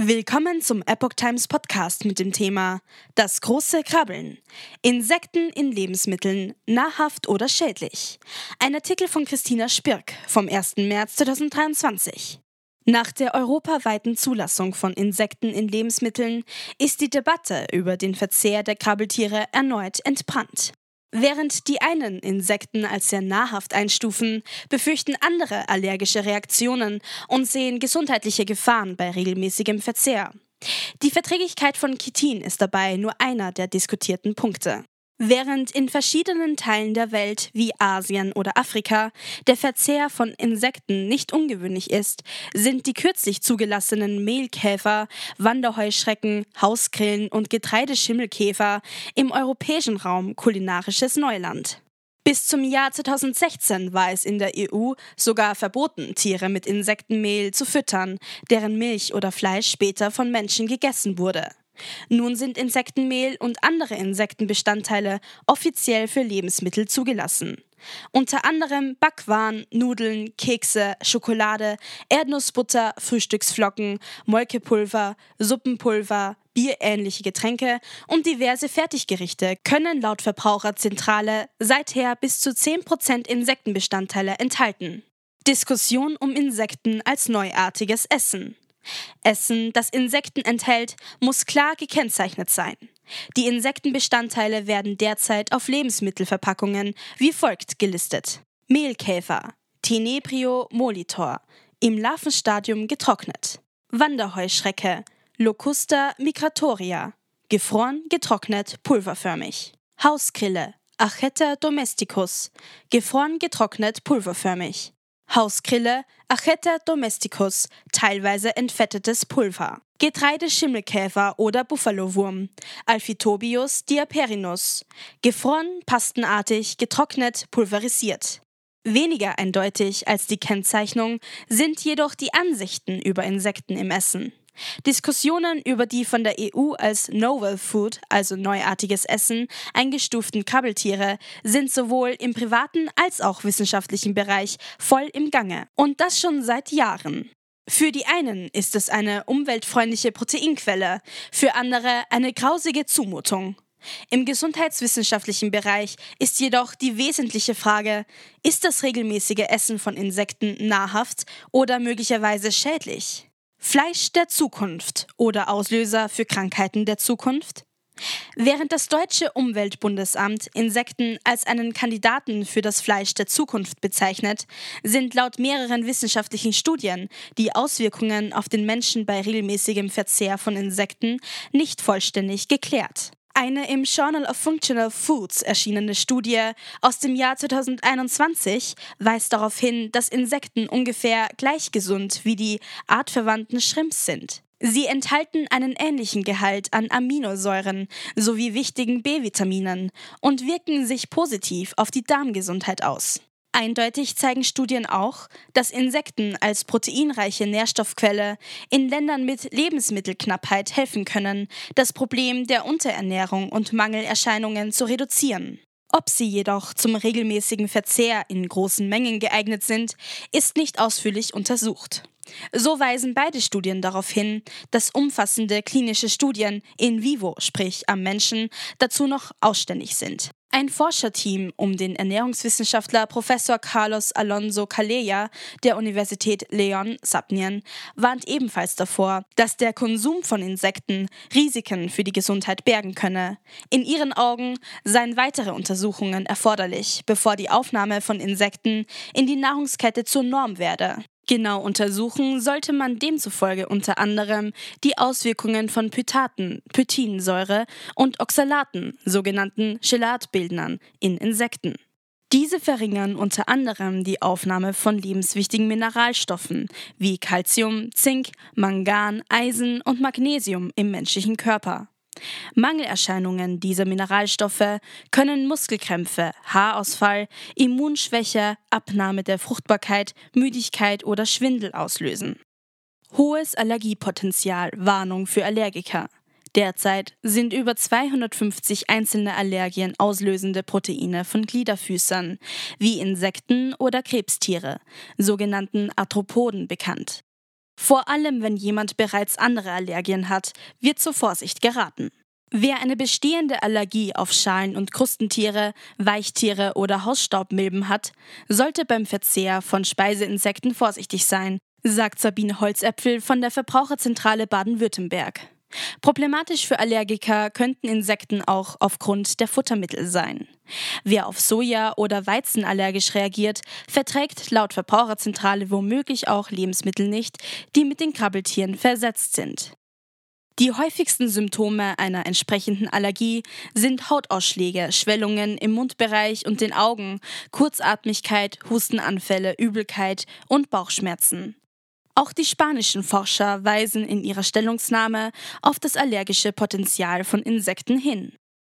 Willkommen zum Epoch Times Podcast mit dem Thema Das große Krabbeln. Insekten in Lebensmitteln, nahrhaft oder schädlich. Ein Artikel von Christina Spirk vom 1. März 2023. Nach der europaweiten Zulassung von Insekten in Lebensmitteln ist die Debatte über den Verzehr der Krabbeltiere erneut entbrannt. Während die einen Insekten als sehr nahrhaft einstufen, befürchten andere allergische Reaktionen und sehen gesundheitliche Gefahren bei regelmäßigem Verzehr. Die Verträglichkeit von Chitin ist dabei nur einer der diskutierten Punkte. Während in verschiedenen Teilen der Welt wie Asien oder Afrika der Verzehr von Insekten nicht ungewöhnlich ist, sind die kürzlich zugelassenen Mehlkäfer, Wanderheuschrecken, Hausgrillen und Getreideschimmelkäfer im europäischen Raum kulinarisches Neuland. Bis zum Jahr 2016 war es in der EU sogar verboten, Tiere mit Insektenmehl zu füttern, deren Milch oder Fleisch später von Menschen gegessen wurde. Nun sind Insektenmehl und andere Insektenbestandteile offiziell für Lebensmittel zugelassen. Unter anderem Backwaren, Nudeln, Kekse, Schokolade, Erdnussbutter, Frühstücksflocken, Molkepulver, Suppenpulver, bierähnliche Getränke und diverse Fertiggerichte können laut Verbraucherzentrale seither bis zu 10% Insektenbestandteile enthalten. Diskussion um Insekten als neuartiges Essen. Essen, das Insekten enthält, muss klar gekennzeichnet sein. Die Insektenbestandteile werden derzeit auf Lebensmittelverpackungen wie folgt gelistet. Mehlkäfer, Tenebrio molitor, im Larvenstadium getrocknet. Wanderheuschrecke, Locusta migratoria, gefroren, getrocknet, pulverförmig. Hausgrille, Acheta domesticus, gefroren, getrocknet, pulverförmig. Hausgrille, Acheta domesticus, teilweise entfettetes Pulver. Getreideschimmelkäfer oder Buffalowurm, Alphitobius diaperinus, gefroren, pastenartig, getrocknet, pulverisiert. Weniger eindeutig als die Kennzeichnung sind jedoch die Ansichten über Insekten im Essen. Diskussionen über die von der EU als Novel Food, also neuartiges Essen, eingestuften Krabbeltiere sind sowohl im privaten als auch wissenschaftlichen Bereich voll im Gange. Und das schon seit Jahren. Für die einen ist es eine umweltfreundliche Proteinquelle, für andere eine grausige Zumutung. Im gesundheitswissenschaftlichen Bereich ist jedoch die wesentliche Frage, ist das regelmäßige Essen von Insekten nahrhaft oder möglicherweise schädlich? Fleisch der Zukunft oder Auslöser für Krankheiten der Zukunft? Während das deutsche Umweltbundesamt Insekten als einen Kandidaten für das Fleisch der Zukunft bezeichnet, sind laut mehreren wissenschaftlichen Studien die Auswirkungen auf den Menschen bei regelmäßigem Verzehr von Insekten nicht vollständig geklärt. Eine im Journal of Functional Foods erschienene Studie aus dem Jahr 2021 weist darauf hin, dass Insekten ungefähr gleich gesund wie die artverwandten Shrimps sind. Sie enthalten einen ähnlichen Gehalt an Aminosäuren sowie wichtigen B-Vitaminen und wirken sich positiv auf die Darmgesundheit aus. Eindeutig zeigen Studien auch, dass Insekten als proteinreiche Nährstoffquelle in Ländern mit Lebensmittelknappheit helfen können, das Problem der Unterernährung und Mangelerscheinungen zu reduzieren. Ob sie jedoch zum regelmäßigen Verzehr in großen Mengen geeignet sind, ist nicht ausführlich untersucht. So weisen beide Studien darauf hin, dass umfassende klinische Studien in vivo, sprich am Menschen, dazu noch ausständig sind. Ein Forscherteam um den Ernährungswissenschaftler Professor Carlos Alonso Calleja der Universität Leon Sapnien warnt ebenfalls davor, dass der Konsum von Insekten Risiken für die Gesundheit bergen könne. In ihren Augen seien weitere Untersuchungen erforderlich, bevor die Aufnahme von Insekten in die Nahrungskette zur Norm werde. Genau untersuchen sollte man demzufolge unter anderem die Auswirkungen von Pythaten, Pythinsäure und Oxalaten, sogenannten Chelatbildnern, in Insekten. Diese verringern unter anderem die Aufnahme von lebenswichtigen Mineralstoffen wie Calcium, Zink, Mangan, Eisen und Magnesium im menschlichen Körper. Mangelerscheinungen dieser Mineralstoffe können Muskelkrämpfe, Haarausfall, Immunschwäche, Abnahme der Fruchtbarkeit, Müdigkeit oder Schwindel auslösen. Hohes Allergiepotenzial, Warnung für Allergiker. Derzeit sind über 250 einzelne Allergien auslösende Proteine von Gliederfüßern, wie Insekten oder Krebstiere, sogenannten Arthropoden, bekannt. Vor allem, wenn jemand bereits andere Allergien hat, wird zur Vorsicht geraten. Wer eine bestehende Allergie auf Schalen- und Krustentiere, Weichtiere oder Hausstaubmilben hat, sollte beim Verzehr von Speiseinsekten vorsichtig sein, sagt Sabine Holzäpfel von der Verbraucherzentrale Baden-Württemberg. Problematisch für Allergiker könnten Insekten auch aufgrund der Futtermittel sein. Wer auf Soja oder Weizen allergisch reagiert, verträgt laut Verbraucherzentrale womöglich auch Lebensmittel nicht, die mit den Krabbeltieren versetzt sind. Die häufigsten Symptome einer entsprechenden Allergie sind Hautausschläge, Schwellungen im Mundbereich und den Augen, Kurzatmigkeit, Hustenanfälle, Übelkeit und Bauchschmerzen. Auch die spanischen Forscher weisen in ihrer Stellungnahme auf das allergische Potenzial von Insekten hin.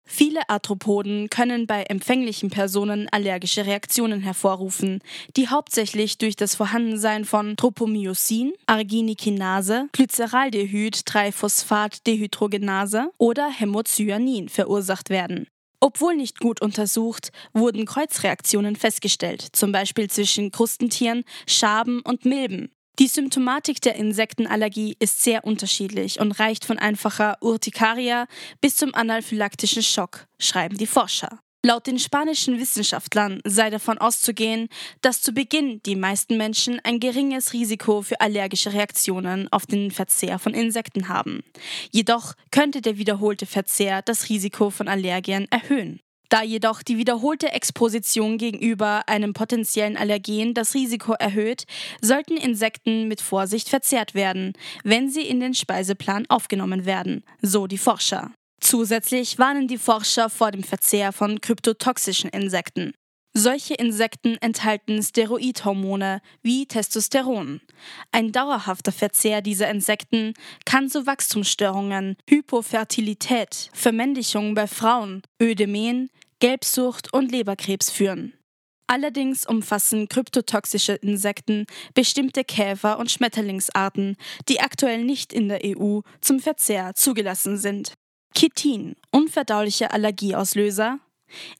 Viele Arthropoden können bei empfänglichen Personen allergische Reaktionen hervorrufen, die hauptsächlich durch das Vorhandensein von Tropomyosin, Arginikinase, Glyceraldehyd-3-Phosphat-Dehydrogenase oder Hämocyanin verursacht werden. Obwohl nicht gut untersucht, wurden Kreuzreaktionen festgestellt, zum Beispiel zwischen Krustentieren, Schaben und Milben. Die Symptomatik der Insektenallergie ist sehr unterschiedlich und reicht von einfacher Urtikaria bis zum anaphylaktischen Schock, schreiben die Forscher. Laut den spanischen Wissenschaftlern sei davon auszugehen, dass zu Beginn die meisten Menschen ein geringes Risiko für allergische Reaktionen auf den Verzehr von Insekten haben. Jedoch könnte der wiederholte Verzehr das Risiko von Allergien erhöhen. Da jedoch die wiederholte Exposition gegenüber einem potenziellen Allergen das Risiko erhöht, sollten Insekten mit Vorsicht verzehrt werden, wenn sie in den Speiseplan aufgenommen werden, so die Forscher. Zusätzlich warnen die Forscher vor dem Verzehr von kryptotoxischen Insekten. Solche Insekten enthalten Steroidhormone wie Testosteron. Ein dauerhafter Verzehr dieser Insekten kann zu Wachstumsstörungen, Hypofertilität, Vermännlichung bei Frauen, Ödemen, Gelbsucht und Leberkrebs führen. Allerdings umfassen kryptotoxische Insekten bestimmte Käfer- und Schmetterlingsarten, die aktuell nicht in der EU zum Verzehr zugelassen sind. Chitin, unverdauliche Allergieauslöser.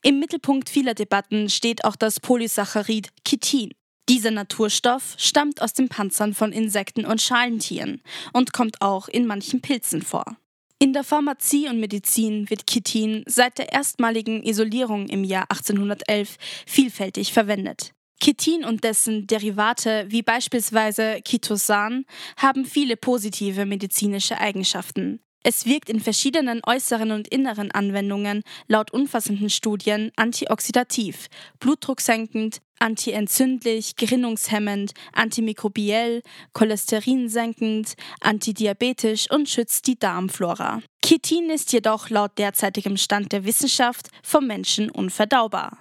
Im Mittelpunkt vieler Debatten steht auch das Polysaccharid Chitin. Dieser Naturstoff stammt aus den Panzern von Insekten und Schalentieren und kommt auch in manchen Pilzen vor. In der Pharmazie und Medizin wird Chitin seit der erstmaligen Isolierung im Jahr 1811 vielfältig verwendet. Chitin und dessen Derivate wie beispielsweise Chitosan haben viele positive medizinische Eigenschaften. Es wirkt in verschiedenen äußeren und inneren Anwendungen laut umfassenden Studien antioxidativ, blutdrucksenkend, antientzündlich, gerinnungshemmend, antimikrobiell, cholesterinsenkend, antidiabetisch und schützt die Darmflora. Chitin ist jedoch laut derzeitigem Stand der Wissenschaft vom Menschen unverdaubar.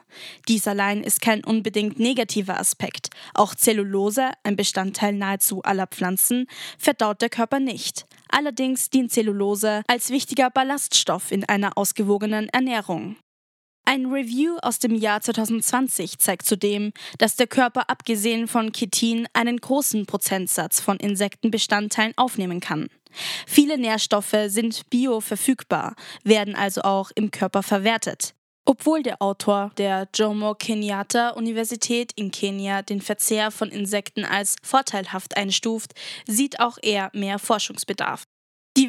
Dies allein ist kein unbedingt negativer Aspekt. Auch Zellulose, ein Bestandteil nahezu aller Pflanzen, verdaut der Körper nicht. Allerdings dient Zellulose als wichtiger Ballaststoff in einer ausgewogenen Ernährung. Ein Review aus dem Jahr 2020 zeigt zudem, dass der Körper abgesehen von Chitin einen großen Prozentsatz von Insektenbestandteilen aufnehmen kann. Viele Nährstoffe sind bioverfügbar, werden also auch im Körper verwertet. Obwohl der Autor der Jomo Kenyatta Universität in Kenia den Verzehr von Insekten als vorteilhaft einstuft, sieht auch er mehr Forschungsbedarf.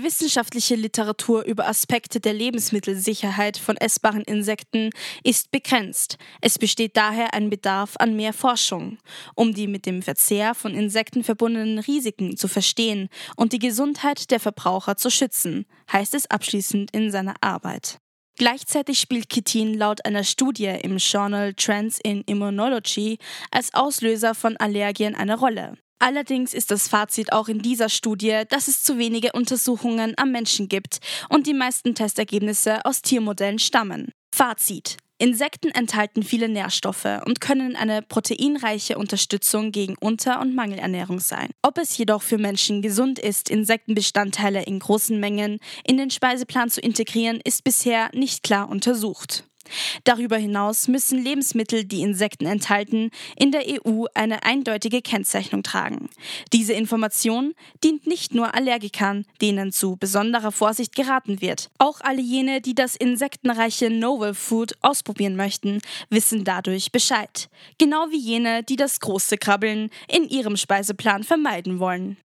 Die wissenschaftliche Literatur über Aspekte der Lebensmittelsicherheit von essbaren Insekten ist begrenzt. Es besteht daher ein Bedarf an mehr Forschung, um die mit dem Verzehr von Insekten verbundenen Risiken zu verstehen und die Gesundheit der Verbraucher zu schützen, heißt es abschließend in seiner Arbeit. Gleichzeitig spielt Chitin laut einer Studie im Journal Trends in Immunology als Auslöser von Allergien eine Rolle. Allerdings ist das Fazit auch in dieser Studie, dass es zu wenige Untersuchungen am Menschen gibt und die meisten Testergebnisse aus Tiermodellen stammen. Fazit. Insekten enthalten viele Nährstoffe und können eine proteinreiche Unterstützung gegen Unter- und Mangelernährung sein. Ob es jedoch für Menschen gesund ist, Insektenbestandteile in großen Mengen in den Speiseplan zu integrieren, ist bisher nicht klar untersucht. Darüber hinaus müssen Lebensmittel, die Insekten enthalten, in der EU eine eindeutige Kennzeichnung tragen. Diese Information dient nicht nur Allergikern, denen zu besonderer Vorsicht geraten wird. Auch alle jene, die das insektenreiche Novel Food ausprobieren möchten, wissen dadurch Bescheid. Genau wie jene, die das große Krabbeln in ihrem Speiseplan vermeiden wollen.